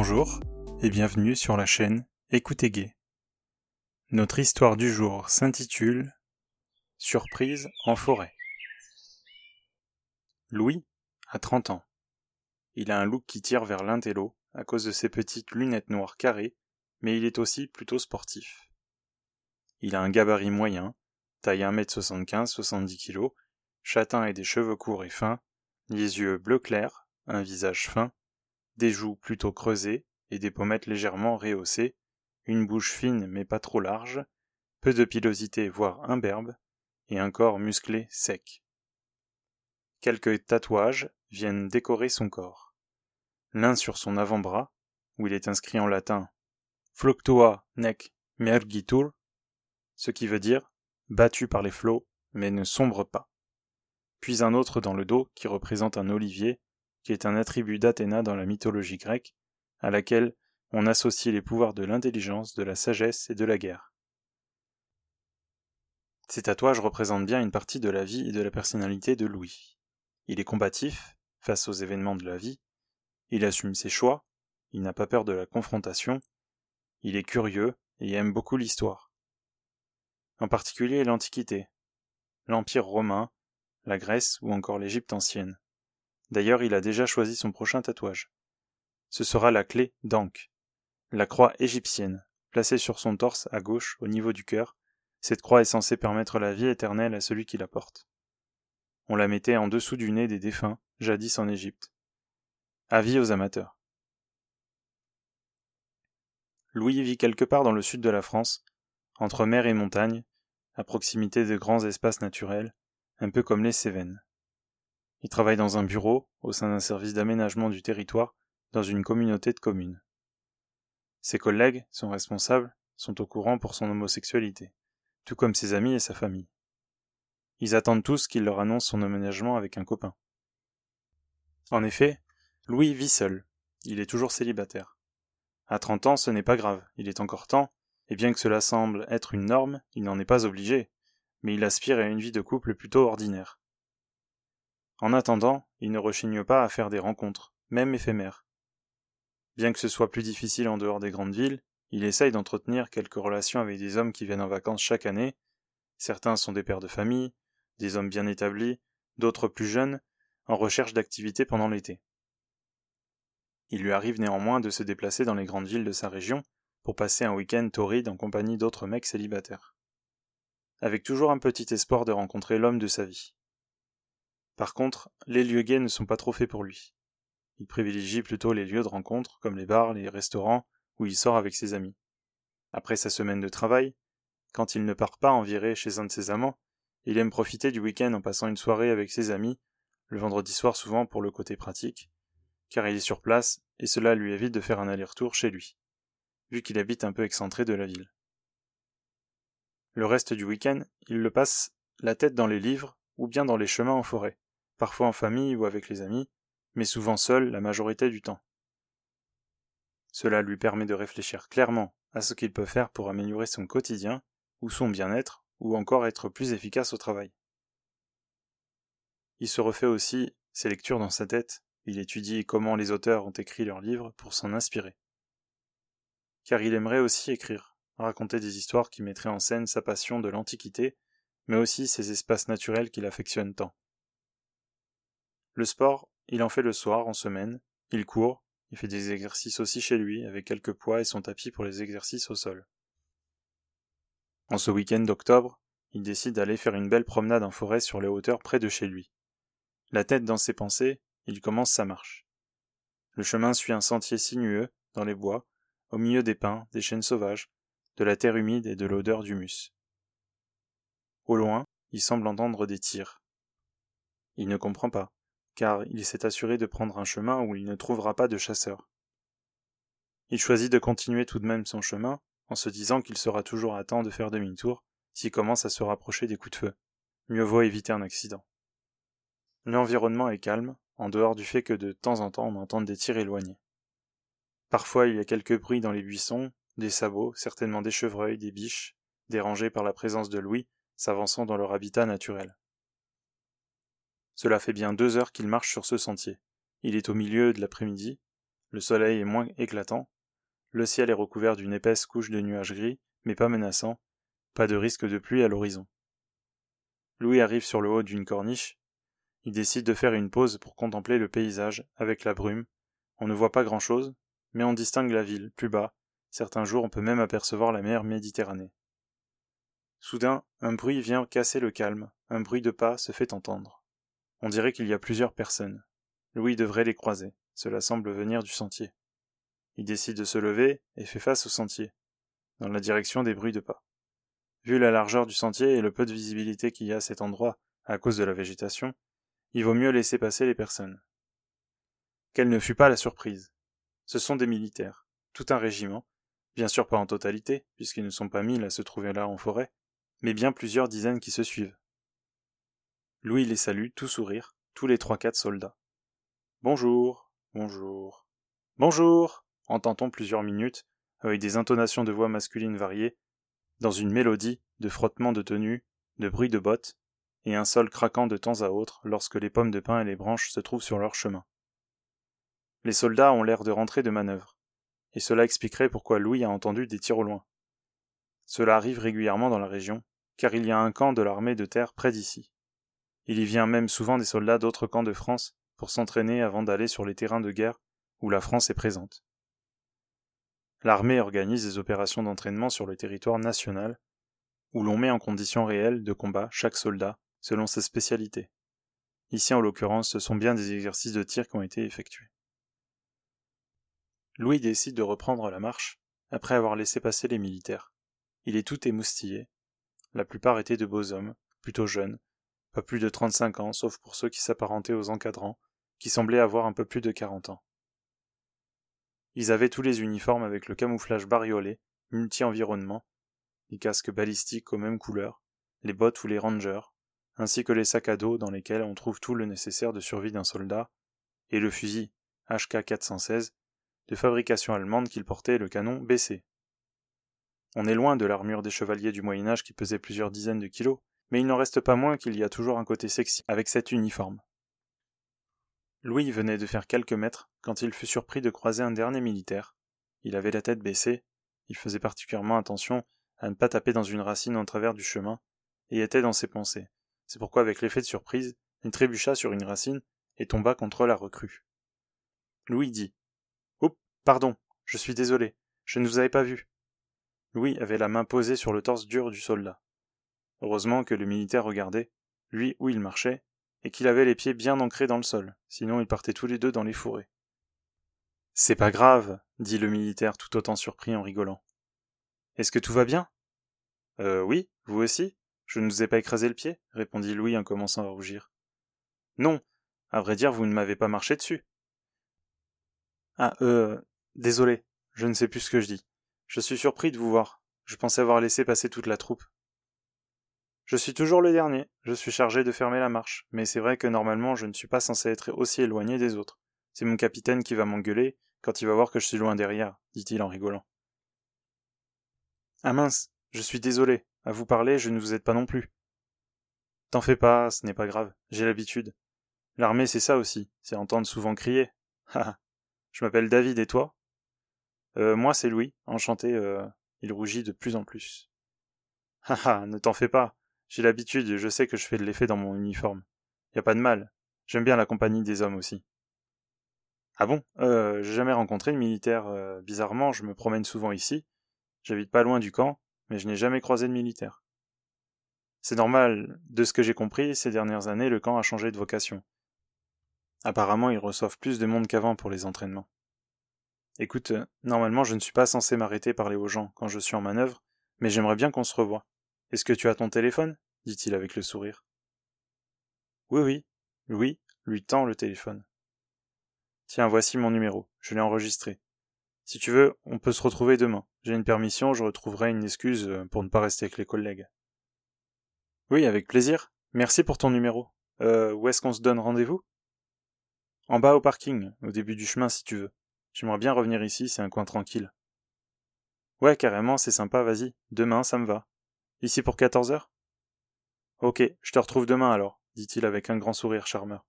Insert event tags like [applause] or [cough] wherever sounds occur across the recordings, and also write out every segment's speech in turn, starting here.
Bonjour et bienvenue sur la chaîne Écoutez Gay. Notre histoire du jour s'intitule Surprise en forêt. Louis a 30 ans. Il a un look qui tire vers l'intello à cause de ses petites lunettes noires carrées, mais il est aussi plutôt sportif. Il a un gabarit moyen, taille 1m75-70 kg, châtain et des cheveux courts et fins, les yeux bleu clair, un visage fin, des joues plutôt creusées et des pommettes légèrement rehaussées, une bouche fine mais pas trop large, peu de pilosité voire imberbe, et un corps musclé sec. Quelques tatouages viennent décorer son corps. L'un sur son avant-bras, où il est inscrit en latin Fluctua nec mergitur, ce qui veut dire battu par les flots, mais ne sombre pas. Puis un autre dans le dos qui représente un olivier, qui est un attribut d'Athéna dans la mythologie grecque, à laquelle on associe les pouvoirs de l'intelligence, de la sagesse et de la guerre. Ces tatouages représentent bien une partie de la vie et de la personnalité de Louis. Il est combatif face aux événements de la vie, il assume ses choix, il n'a pas peur de la confrontation, il est curieux et aime beaucoup l'histoire. En particulier l'Antiquité, l'Empire romain, la Grèce ou encore l'Égypte ancienne. D'ailleurs, il a déjà choisi son prochain tatouage. Ce sera la clé d'Ankh, la croix égyptienne, placée sur son torse à gauche au niveau du cœur. Cette croix est censée permettre la vie éternelle à celui qui la porte. On la mettait en dessous du nez des défunts, jadis en Égypte. Avis aux amateurs. Louis vit quelque part dans le sud de la France, entre mer et montagne, à proximité de grands espaces naturels, un peu comme les Cévennes. Il travaille dans un bureau, au sein d'un service d'aménagement du territoire, dans une communauté de communes. Ses collègues, son responsable, sont au courant pour son homosexualité, tout comme ses amis et sa famille. Ils attendent tous qu'il leur annonce son aménagement avec un copain. En effet, Louis vit seul. Il est toujours célibataire. À trente ans, ce n'est pas grave, il est encore temps, et bien que cela semble être une norme, il n'en est pas obligé, mais il aspire à une vie de couple plutôt ordinaire. En attendant, il ne rechigne pas à faire des rencontres, même éphémères. Bien que ce soit plus difficile en dehors des grandes villes, il essaye d'entretenir quelques relations avec des hommes qui viennent en vacances chaque année. Certains sont des pères de famille, des hommes bien établis, d'autres plus jeunes, en recherche d'activités pendant l'été. Il lui arrive néanmoins de se déplacer dans les grandes villes de sa région pour passer un week-end torride en compagnie d'autres mecs célibataires avec toujours un petit espoir de rencontrer l'homme de sa vie. Par contre, les lieux gays ne sont pas trop faits pour lui. Il privilégie plutôt les lieux de rencontre, comme les bars, les restaurants, où il sort avec ses amis. Après sa semaine de travail, quand il ne part pas en virée chez un de ses amants, il aime profiter du week-end en passant une soirée avec ses amis, le vendredi soir souvent pour le côté pratique, car il est sur place, et cela lui évite de faire un aller-retour chez lui, vu qu'il habite un peu excentré de la ville. Le reste du week-end, il le passe la tête dans les livres ou bien dans les chemins en forêt, parfois en famille ou avec les amis, mais souvent seul la majorité du temps. Cela lui permet de réfléchir clairement à ce qu'il peut faire pour améliorer son quotidien ou son bien-être ou encore être plus efficace au travail. Il se refait aussi ses lectures dans sa tête, il étudie comment les auteurs ont écrit leurs livres pour s'en inspirer. Car il aimerait aussi écrire, raconter des histoires qui mettraient en scène sa passion de l'Antiquité, mais aussi ces espaces naturels qu'il affectionne tant. Le sport, il en fait le soir, en semaine, il court, il fait des exercices aussi chez lui, avec quelques poids et son tapis pour les exercices au sol. En ce week-end d'octobre, il décide d'aller faire une belle promenade en forêt sur les hauteurs près de chez lui. La tête dans ses pensées, il commence sa marche. Le chemin suit un sentier sinueux, dans les bois, au milieu des pins, des chênes sauvages, de la terre humide et de l'odeur d'humus. Au loin, il semble entendre des tirs. Il ne comprend pas, car il s'est assuré de prendre un chemin où il ne trouvera pas de chasseurs. Il choisit de continuer tout de même son chemin, en se disant qu'il sera toujours à temps de faire demi-tour s'il commence à se rapprocher des coups de feu. Mieux vaut éviter un accident. L'environnement est calme, en dehors du fait que de temps en temps on entend des tirs éloignés. Parfois il y a quelques bruits dans les buissons, des sabots, certainement des chevreuils, des biches, dérangés par la présence de Louis, s'avançant dans leur habitat naturel. Cela fait bien deux heures qu'il marche sur ce sentier. Il est au milieu de l'après-midi. le soleil est moins éclatant, le ciel est recouvert d'une épaisse couche de nuages gris, mais pas menaçant, pas de risque de pluie à l'horizon. Louis arrive sur le haut d'une corniche, il décide de faire une pause pour contempler le paysage, avec la brume, on ne voit pas grand-chose, mais on distingue la ville, plus bas, certains jours on peut même apercevoir la mer Méditerranée. Soudain, un bruit vient casser le calme, un bruit de pas se fait entendre. On dirait qu'il y a plusieurs personnes. Louis devrait les croiser, cela semble venir du sentier. Il décide de se lever et fait face au sentier, dans la direction des bruits de pas. Vu la largeur du sentier et le peu de visibilité qu'il y a à cet endroit à cause de la végétation, il vaut mieux laisser passer les personnes. Quelle ne fut pas la surprise. Ce sont des militaires, tout un régiment, bien sûr pas en totalité, puisqu'ils ne sont pas mille à se trouver là en forêt, mais bien plusieurs dizaines qui se suivent. Louis les salue, tout sourire, tous les trois-quatre soldats. Bonjour, bonjour, bonjour, entend-on plusieurs minutes, avec des intonations de voix masculines variées, dans une mélodie de frottement de tenues, de bruit de bottes, et un sol craquant de temps à autre lorsque les pommes de pin et les branches se trouvent sur leur chemin. Les soldats ont l'air de rentrer de manœuvre, et cela expliquerait pourquoi Louis a entendu des tirs au loin. Cela arrive régulièrement dans la région, car il y a un camp de l'armée de terre près d'ici. Il y vient même souvent des soldats d'autres camps de France pour s'entraîner avant d'aller sur les terrains de guerre où la France est présente. L'armée organise des opérations d'entraînement sur le territoire national, où l'on met en condition réelle de combat chaque soldat selon ses spécialités. Ici, en l'occurrence, ce sont bien des exercices de tir qui ont été effectués. Louis décide de reprendre la marche, après avoir laissé passer les militaires. Il est tout émoustillé. La plupart étaient de beaux hommes, plutôt jeunes, pas plus de trente-cinq ans, sauf pour ceux qui s'apparentaient aux encadrants, qui semblaient avoir un peu plus de quarante ans. Ils avaient tous les uniformes avec le camouflage bariolé, multi-environnement, les casques balistiques aux mêmes couleurs, les bottes ou les rangers, ainsi que les sacs à dos dans lesquels on trouve tout le nécessaire de survie d'un soldat, et le fusil HK 416 de fabrication allemande qu'il portait le canon baissé. On est loin de l'armure des chevaliers du Moyen Âge qui pesait plusieurs dizaines de kilos, mais il n'en reste pas moins qu'il y a toujours un côté sexy avec cet uniforme. Louis venait de faire quelques mètres quand il fut surpris de croiser un dernier militaire. Il avait la tête baissée, il faisait particulièrement attention à ne pas taper dans une racine en travers du chemin, et était dans ses pensées. C'est pourquoi, avec l'effet de surprise, il trébucha sur une racine et tomba contre la recrue. Louis dit Oups, pardon, je suis désolé, je ne vous avais pas vu. Louis avait la main posée sur le torse dur du soldat. Heureusement que le militaire regardait, lui où il marchait, et qu'il avait les pieds bien ancrés dans le sol, sinon ils partaient tous les deux dans les fourrés. C'est pas grave, dit le militaire tout autant surpris en rigolant. Est-ce que tout va bien Euh oui, vous aussi Je ne vous ai pas écrasé le pied répondit Louis en commençant à rougir. Non, à vrai dire, vous ne m'avez pas marché dessus. Ah, euh, désolé, je ne sais plus ce que je dis. Je suis surpris de vous voir. Je pensais avoir laissé passer toute la troupe. Je suis toujours le dernier, je suis chargé de fermer la marche, mais c'est vrai que normalement je ne suis pas censé être aussi éloigné des autres. C'est mon capitaine qui va m'engueuler quand il va voir que je suis loin derrière, dit-il en rigolant. Ah mince, je suis désolé, à vous parler je ne vous aide pas non plus. T'en fais pas, ce n'est pas grave, j'ai l'habitude. L'armée c'est ça aussi, c'est entendre souvent crier. [laughs] je m'appelle David et toi? Euh moi c'est Louis, enchanté, euh... il rougit de plus en plus. Haha, [laughs] ne t'en fais pas, j'ai l'habitude, je sais que je fais de l'effet dans mon uniforme. Y a pas de mal. J'aime bien la compagnie des hommes aussi. Ah bon? Euh, j'ai jamais rencontré de militaire. Euh, bizarrement, je me promène souvent ici. J'habite pas loin du camp, mais je n'ai jamais croisé de militaire. C'est normal. De ce que j'ai compris, ces dernières années, le camp a changé de vocation. Apparemment, ils reçoivent plus de monde qu'avant pour les entraînements. Écoute, normalement, je ne suis pas censé m'arrêter parler aux gens quand je suis en manœuvre, mais j'aimerais bien qu'on se revoie. Est-ce que tu as ton téléphone? dit-il avec le sourire. Oui, oui. Louis lui tend le téléphone. Tiens, voici mon numéro. Je l'ai enregistré. Si tu veux, on peut se retrouver demain. J'ai une permission, je retrouverai une excuse euh, pour ne pas rester avec les collègues. Oui, avec plaisir. Merci pour ton numéro. Euh, où est-ce qu'on se donne rendez-vous? En bas au parking, au début du chemin si tu veux. J'aimerais bien revenir ici, c'est un coin tranquille. Ouais, carrément, c'est sympa, vas-y. Demain, ça me va. Ici pour quatorze heures? Ok, je te retrouve demain alors, dit-il avec un grand sourire charmeur.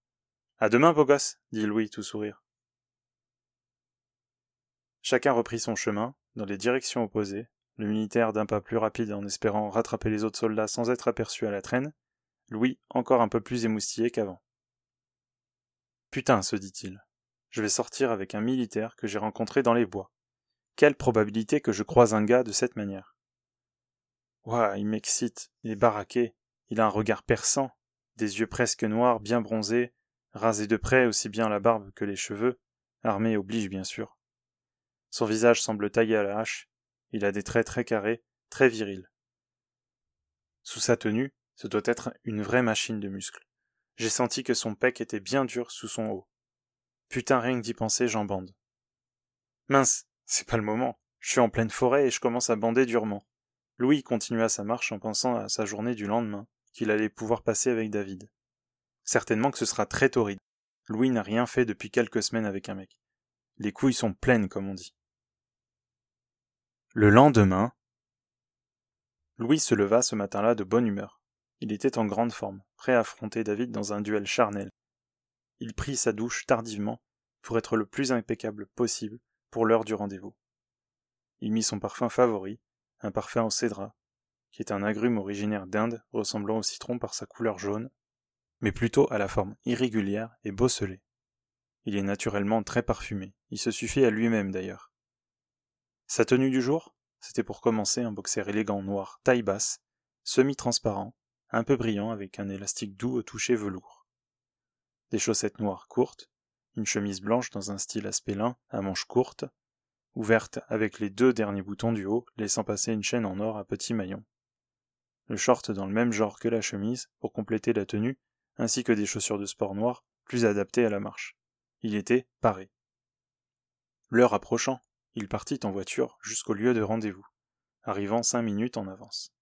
À demain, beau gosse, dit Louis tout sourire. Chacun reprit son chemin, dans les directions opposées, le militaire d'un pas plus rapide en espérant rattraper les autres soldats sans être aperçu à la traîne, Louis encore un peu plus émoustillé qu'avant. Putain, se dit-il, je vais sortir avec un militaire que j'ai rencontré dans les bois. Quelle probabilité que je croise un gars de cette manière? Ouah, il m'excite, il est baraqué, il a un regard perçant, des yeux presque noirs, bien bronzés, rasés de près aussi bien la barbe que les cheveux, armé oblige bien sûr. Son visage semble taillé à la hache, il a des traits très carrés, très virils. Sous sa tenue, ce doit être une vraie machine de muscles. J'ai senti que son pec était bien dur sous son haut. Putain, rien que d'y penser, j'en bande. Mince, c'est pas le moment. Je suis en pleine forêt et je commence à bander durement. Louis continua sa marche en pensant à sa journée du lendemain, qu'il allait pouvoir passer avec David. Certainement que ce sera très torride. Louis n'a rien fait depuis quelques semaines avec un mec. Les couilles sont pleines, comme on dit. Le lendemain, Louis se leva ce matin-là de bonne humeur. Il était en grande forme, prêt à affronter David dans un duel charnel. Il prit sa douche tardivement pour être le plus impeccable possible pour l'heure du rendez-vous. Il mit son parfum favori, un parfum au cédra, qui est un agrume originaire d'Inde ressemblant au citron par sa couleur jaune, mais plutôt à la forme irrégulière et bosselée. Il est naturellement très parfumé, il se suffit à lui-même d'ailleurs. Sa tenue du jour, c'était pour commencer un boxer élégant noir taille basse, semi-transparent, un peu brillant avec un élastique doux au toucher velours. Des chaussettes noires courtes, une chemise blanche dans un style aspélin à manches courtes, ouverte avec les deux derniers boutons du haut, laissant passer une chaîne en or à petits maillons. Le short dans le même genre que la chemise, pour compléter la tenue, ainsi que des chaussures de sport noires, plus adaptées à la marche. Il était paré. L'heure approchant, il partit en voiture jusqu'au lieu de rendez-vous, arrivant cinq minutes en avance.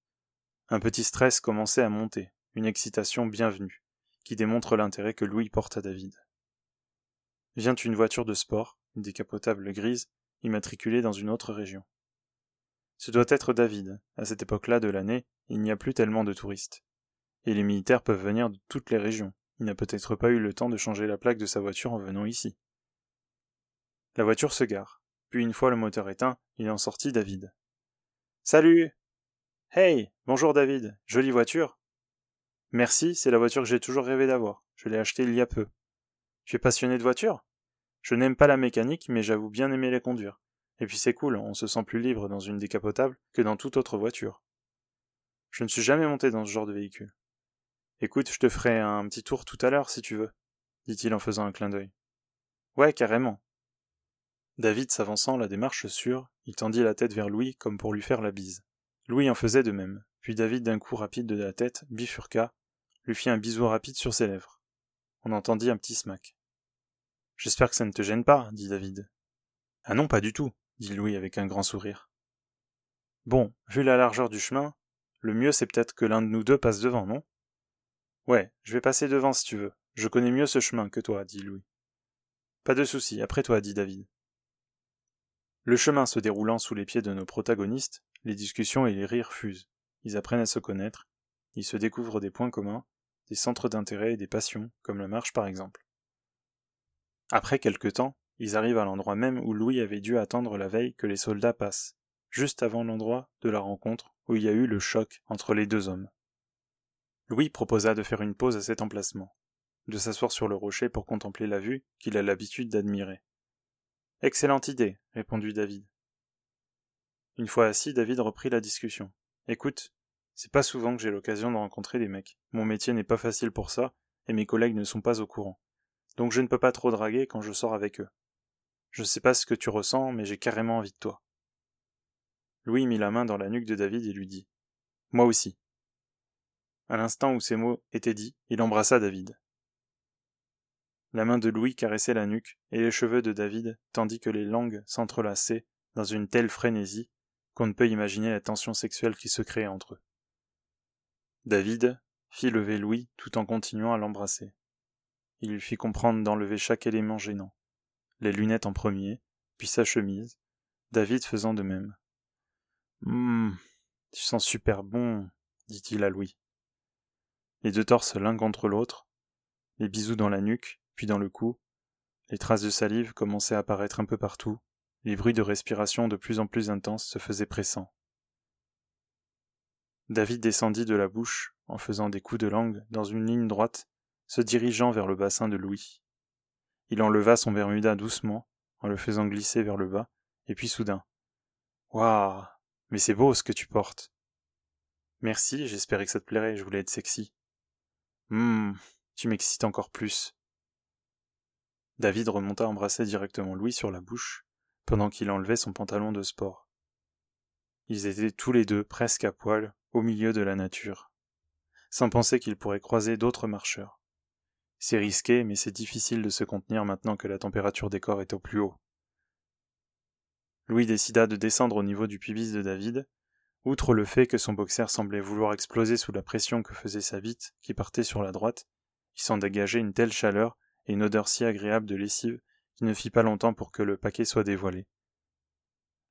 Un petit stress commençait à monter, une excitation bienvenue, qui démontre l'intérêt que Louis porte à David. Vient une voiture de sport, une décapotable grise, immatriculée dans une autre région. Ce doit être David. À cette époque-là de l'année, il n'y a plus tellement de touristes. Et les militaires peuvent venir de toutes les régions. Il n'a peut-être pas eu le temps de changer la plaque de sa voiture en venant ici. La voiture se gare. Puis une fois le moteur éteint, il en sortit David. Salut Hey Bonjour David Jolie voiture Merci, c'est la voiture que j'ai toujours rêvé d'avoir. Je l'ai achetée il y a peu. Tu es passionné de voiture Je n'aime pas la mécanique, mais j'avoue bien aimer les conduire. Et puis c'est cool, on se sent plus libre dans une décapotable que dans toute autre voiture. Je ne suis jamais monté dans ce genre de véhicule. Écoute, je te ferai un petit tour tout à l'heure si tu veux, dit-il en faisant un clin d'œil. Ouais, carrément. David s'avançant la démarche sûre, il tendit la tête vers Louis comme pour lui faire la bise. Louis en faisait de même, puis David d'un coup rapide de la tête bifurqua, lui fit un bisou rapide sur ses lèvres. On entendit un petit smack. J'espère que ça ne te gêne pas, dit David. Ah non, pas du tout, dit Louis avec un grand sourire. Bon, vu la largeur du chemin, le mieux c'est peut-être que l'un de nous deux passe devant, non? Ouais, je vais passer devant si tu veux. Je connais mieux ce chemin que toi, dit Louis. Pas de souci, après toi, dit David. Le chemin se déroulant sous les pieds de nos protagonistes, les discussions et les rires fusent. Ils apprennent à se connaître, ils se découvrent des points communs, des centres d'intérêt et des passions, comme la marche par exemple. Après quelque temps, ils arrivent à l'endroit même où Louis avait dû attendre la veille que les soldats passent, juste avant l'endroit de la rencontre où il y a eu le choc entre les deux hommes. Louis proposa de faire une pause à cet emplacement, de s'asseoir sur le rocher pour contempler la vue qu'il a l'habitude d'admirer. Excellente idée, répondit David. Une fois assis, David reprit la discussion. Écoute, c'est pas souvent que j'ai l'occasion de rencontrer des mecs. Mon métier n'est pas facile pour ça, et mes collègues ne sont pas au courant. Donc je ne peux pas trop draguer quand je sors avec eux. Je sais pas ce que tu ressens, mais j'ai carrément envie de toi. Louis mit la main dans la nuque de David et lui dit. Moi aussi. À l'instant où ces mots étaient dits, il embrassa David. La main de Louis caressait la nuque et les cheveux de David, tandis que les langues s'entrelaçaient dans une telle frénésie qu'on ne peut imaginer la tension sexuelle qui se créait entre eux. David fit lever Louis tout en continuant à l'embrasser. Il lui fit comprendre d'enlever chaque élément gênant. Les lunettes en premier, puis sa chemise, David faisant de même. Hum, tu sens super bon, dit-il à Louis les deux torses l'un contre l'autre, les bisous dans la nuque, puis dans le cou, les traces de salive commençaient à apparaître un peu partout, Les bruits de respiration de plus en plus intenses se faisaient pressants. David descendit de la bouche, en faisant des coups de langue, dans une ligne droite, se dirigeant vers le bassin de Louis. Il enleva son Bermuda doucement, en le faisant glisser vers le bas, et puis soudain. Waouh! Mais c'est beau ce que tu portes. Merci, j'espérais que ça te plairait, je voulais être sexy. Hum, tu m'excites encore plus. David remonta embrasser directement Louis sur la bouche, pendant qu'il enlevait son pantalon de sport. Ils étaient tous les deux presque à poil, au milieu de la nature, sans penser qu'ils pourraient croiser d'autres marcheurs. C'est risqué, mais c'est difficile de se contenir maintenant que la température des corps est au plus haut. Louis décida de descendre au niveau du pubis de David, outre le fait que son boxer semblait vouloir exploser sous la pression que faisait sa bite, qui partait sur la droite, il s'en dégageait une telle chaleur et une odeur si agréable de lessive qu'il ne fit pas longtemps pour que le paquet soit dévoilé.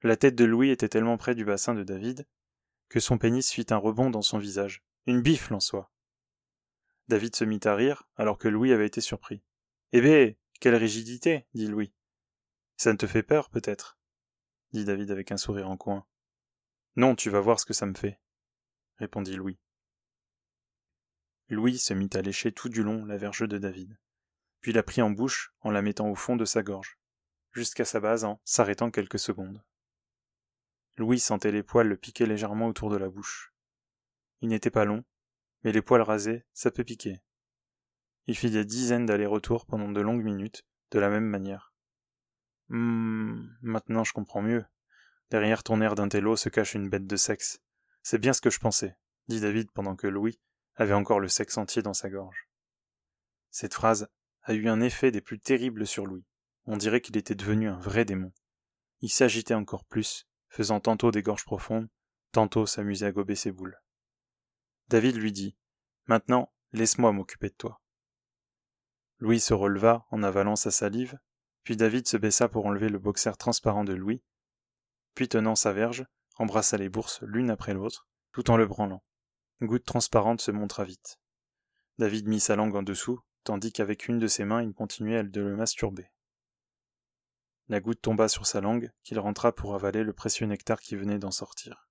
La tête de Louis était tellement près du bassin de David que son pénis fit un rebond dans son visage, une bifle en soi. David se mit à rire, alors que Louis avait été surpris. Eh bé, quelle rigidité, dit Louis. Ça ne te fait peur, peut-être? dit David avec un sourire en coin. Non, tu vas voir ce que ça me fait, répondit Louis. Louis se mit à lécher tout du long la verge de David puis la prit en bouche en la mettant au fond de sa gorge, jusqu'à sa base en s'arrêtant quelques secondes. Louis sentait les poils le piquer légèrement autour de la bouche. Il n'était pas long, mais les poils rasés, ça peut piquer. Il fit des dizaines d'allers-retours pendant de longues minutes, de la même manière. Hum, maintenant je comprends mieux. Derrière ton air d'intello se cache une bête de sexe. C'est bien ce que je pensais, dit David pendant que Louis avait encore le sexe entier dans sa gorge. Cette phrase a eu un effet des plus terribles sur Louis. On dirait qu'il était devenu un vrai démon. Il s'agitait encore plus, faisant tantôt des gorges profondes, tantôt s'amuser à gober ses boules. David lui dit Maintenant, laisse-moi m'occuper de toi. Louis se releva en avalant sa salive, puis David se baissa pour enlever le boxer transparent de Louis, puis tenant sa verge, embrassa les bourses l'une après l'autre, tout en le branlant. Une goutte transparente se montra vite. David mit sa langue en dessous, tandis qu'avec une de ses mains il continuait de le masturber. La goutte tomba sur sa langue, qu'il rentra pour avaler le précieux nectar qui venait d'en sortir.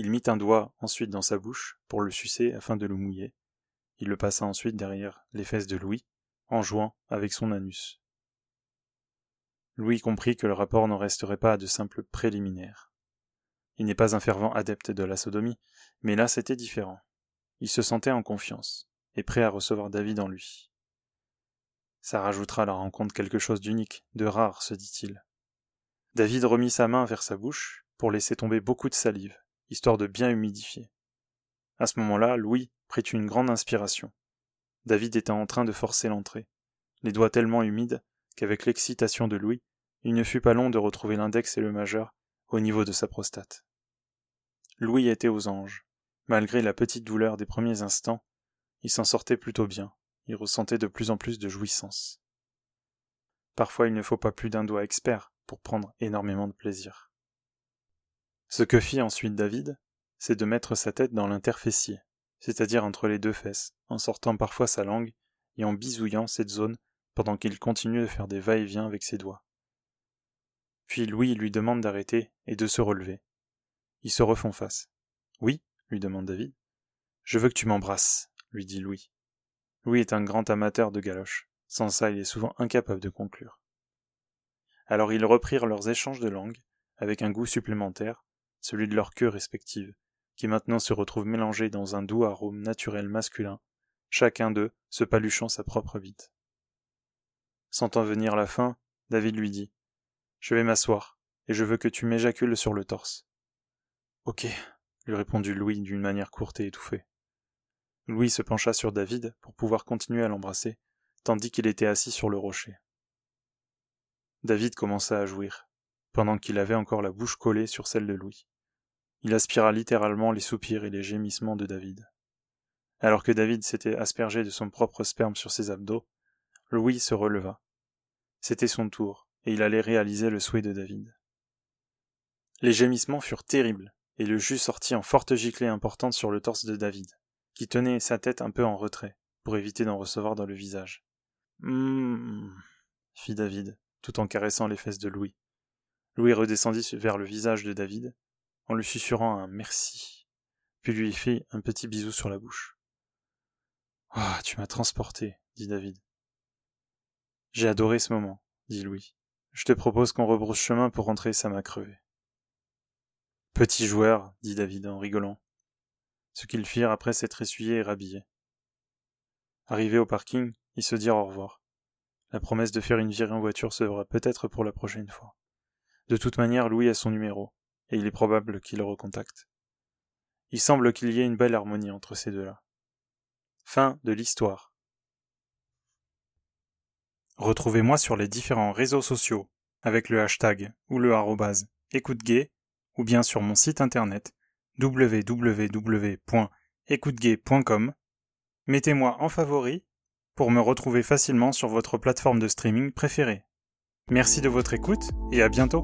Il mit un doigt ensuite dans sa bouche pour le sucer afin de le mouiller. Il le passa ensuite derrière les fesses de Louis, en jouant avec son anus. Louis comprit que le rapport n'en resterait pas à de simples préliminaires. Il n'est pas un fervent adepte de la sodomie, mais là c'était différent. Il se sentait en confiance et prêt à recevoir David en lui. Ça rajoutera à la rencontre quelque chose d'unique, de rare, se dit-il. David remit sa main vers sa bouche pour laisser tomber beaucoup de salive, histoire de bien humidifier. À ce moment-là, Louis prit une grande inspiration. David était en train de forcer l'entrée, les doigts tellement humides qu'avec l'excitation de Louis, il ne fut pas long de retrouver l'index et le majeur au niveau de sa prostate. Louis était aux anges. Malgré la petite douleur des premiers instants, il s'en sortait plutôt bien, il ressentait de plus en plus de jouissance. Parfois il ne faut pas plus d'un doigt expert pour prendre énormément de plaisir. Ce que fit ensuite David, c'est de mettre sa tête dans l'interfessier, c'est-à-dire entre les deux fesses, en sortant parfois sa langue et en bisouillant cette zone pendant qu'il continue de faire des va-et-vient avec ses doigts. Puis Louis lui demande d'arrêter et de se relever. Ils se refont face. Oui, lui demande David. Je veux que tu m'embrasses lui dit Louis. Louis est un grand amateur de galoches. Sans ça, il est souvent incapable de conclure. Alors ils reprirent leurs échanges de langues, avec un goût supplémentaire, celui de leurs queues respectives, qui maintenant se retrouvent mélangés dans un doux arôme naturel masculin, chacun d'eux se paluchant sa propre bite. Sentant venir la fin, David lui dit Je vais m'asseoir, et je veux que tu m'éjacules sur le torse. Ok, lui répondit Louis d'une manière courte et étouffée. Louis se pencha sur David pour pouvoir continuer à l'embrasser, tandis qu'il était assis sur le rocher. David commença à jouir, pendant qu'il avait encore la bouche collée sur celle de Louis. Il aspira littéralement les soupirs et les gémissements de David. Alors que David s'était aspergé de son propre sperme sur ses abdos, Louis se releva. C'était son tour, et il allait réaliser le souhait de David. Les gémissements furent terribles, et le jus sortit en forte giclée importante sur le torse de David qui tenait sa tête un peu en retrait, pour éviter d'en recevoir dans le visage. Hum, fit David, tout en caressant les fesses de Louis. Louis redescendit vers le visage de David, en lui susurrant un merci, puis lui fit un petit bisou sur la bouche. Ah, tu m'as transporté, dit David. J'ai adoré ce moment, dit Louis. Je te propose qu'on rebrousse chemin pour rentrer, ça m'a crevé. Petit joueur, dit David en rigolant. Ce qu'ils firent après s'être essuyés et rhabillés. Arrivés au parking, ils se dirent au revoir. La promesse de faire une virée en voiture se fera peut-être pour la prochaine fois. De toute manière, Louis a son numéro, et il est probable qu'il le recontacte. Il semble qu'il y ait une belle harmonie entre ces deux-là. Fin de l'histoire. Retrouvez-moi sur les différents réseaux sociaux avec le hashtag ou le arrobase écoute ou bien sur mon site internet www.écoutegay.com. Mettez-moi en favori pour me retrouver facilement sur votre plateforme de streaming préférée. Merci de votre écoute et à bientôt.